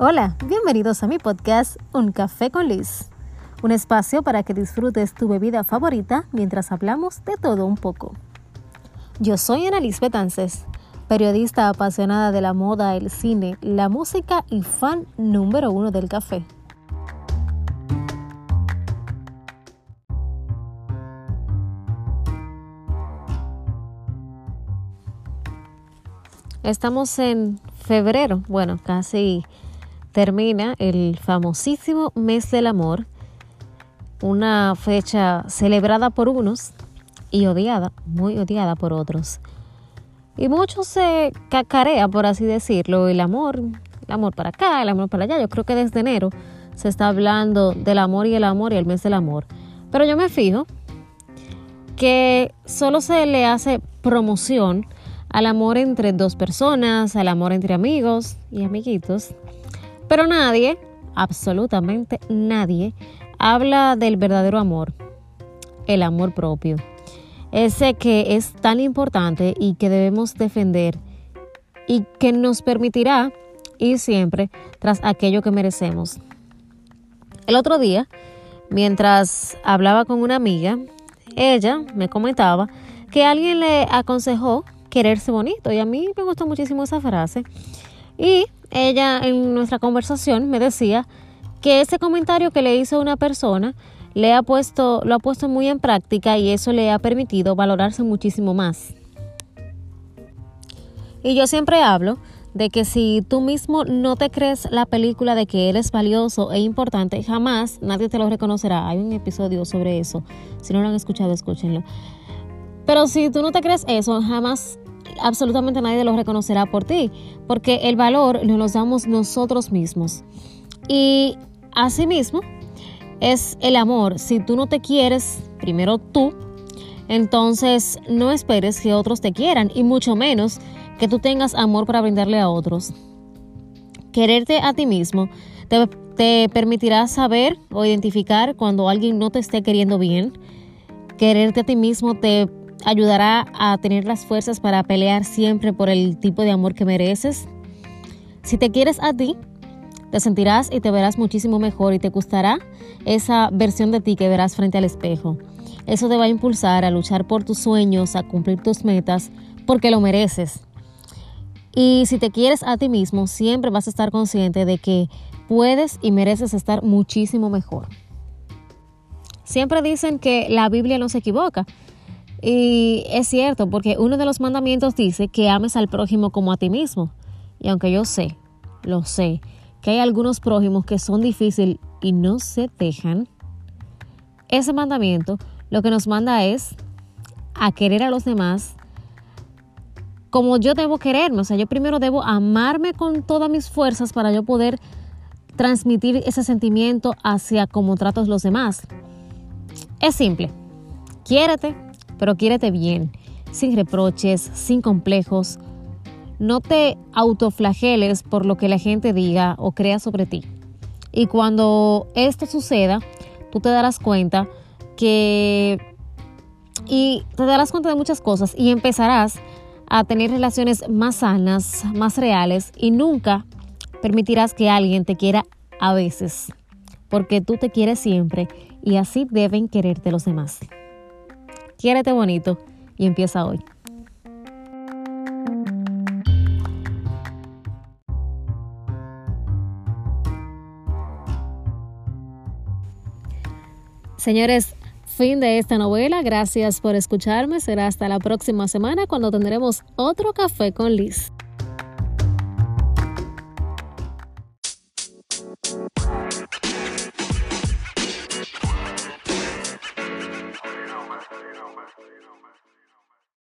Hola, bienvenidos a mi podcast Un Café con Liz, un espacio para que disfrutes tu bebida favorita mientras hablamos de todo un poco. Yo soy Ana Liz Betances, periodista apasionada de la moda, el cine, la música y fan número uno del café. Estamos en febrero, bueno, casi termina el famosísimo mes del amor, una fecha celebrada por unos y odiada, muy odiada por otros. Y mucho se cacarea, por así decirlo, el amor, el amor para acá, el amor para allá. Yo creo que desde enero se está hablando del amor y el amor y el mes del amor. Pero yo me fijo que solo se le hace promoción al amor entre dos personas, al amor entre amigos y amiguitos, pero nadie, absolutamente nadie, habla del verdadero amor, el amor propio. Ese que es tan importante y que debemos defender y que nos permitirá ir siempre tras aquello que merecemos. El otro día, mientras hablaba con una amiga, ella me comentaba que alguien le aconsejó quererse bonito y a mí me gustó muchísimo esa frase. Y ella en nuestra conversación me decía que ese comentario que le hizo una persona le ha puesto, lo ha puesto muy en práctica y eso le ha permitido valorarse muchísimo más. Y yo siempre hablo de que si tú mismo no te crees la película de que eres valioso e importante, jamás nadie te lo reconocerá. Hay un episodio sobre eso. Si no lo han escuchado, escúchenlo. Pero si tú no te crees eso, jamás absolutamente nadie lo reconocerá por ti, porque el valor nos lo damos nosotros mismos. Y asimismo, es el amor. Si tú no te quieres, primero tú, entonces no esperes que otros te quieran y mucho menos que tú tengas amor para brindarle a otros. Quererte a ti mismo te, te permitirá saber o identificar cuando alguien no te esté queriendo bien. Quererte a ti mismo te ayudará a tener las fuerzas para pelear siempre por el tipo de amor que mereces. Si te quieres a ti, te sentirás y te verás muchísimo mejor y te gustará esa versión de ti que verás frente al espejo. Eso te va a impulsar a luchar por tus sueños, a cumplir tus metas, porque lo mereces. Y si te quieres a ti mismo, siempre vas a estar consciente de que puedes y mereces estar muchísimo mejor. Siempre dicen que la Biblia no se equivoca. Y es cierto, porque uno de los mandamientos dice que ames al prójimo como a ti mismo. Y aunque yo sé, lo sé, que hay algunos prójimos que son difíciles y no se dejan, ese mandamiento lo que nos manda es a querer a los demás como yo debo quererme. O sea, yo primero debo amarme con todas mis fuerzas para yo poder transmitir ese sentimiento hacia cómo trato a los demás. Es simple. Quiérete, pero quiérete bien, sin reproches, sin complejos. No te autoflageles por lo que la gente diga o crea sobre ti. Y cuando esto suceda, tú te darás cuenta que... Y te darás cuenta de muchas cosas y empezarás a tener relaciones más sanas, más reales y nunca permitirás que alguien te quiera a veces, porque tú te quieres siempre y así deben quererte los demás. Quiérete bonito y empieza hoy. Señores, fin de esta novela. Gracias por escucharme. Será hasta la próxima semana cuando tendremos otro café con Liz.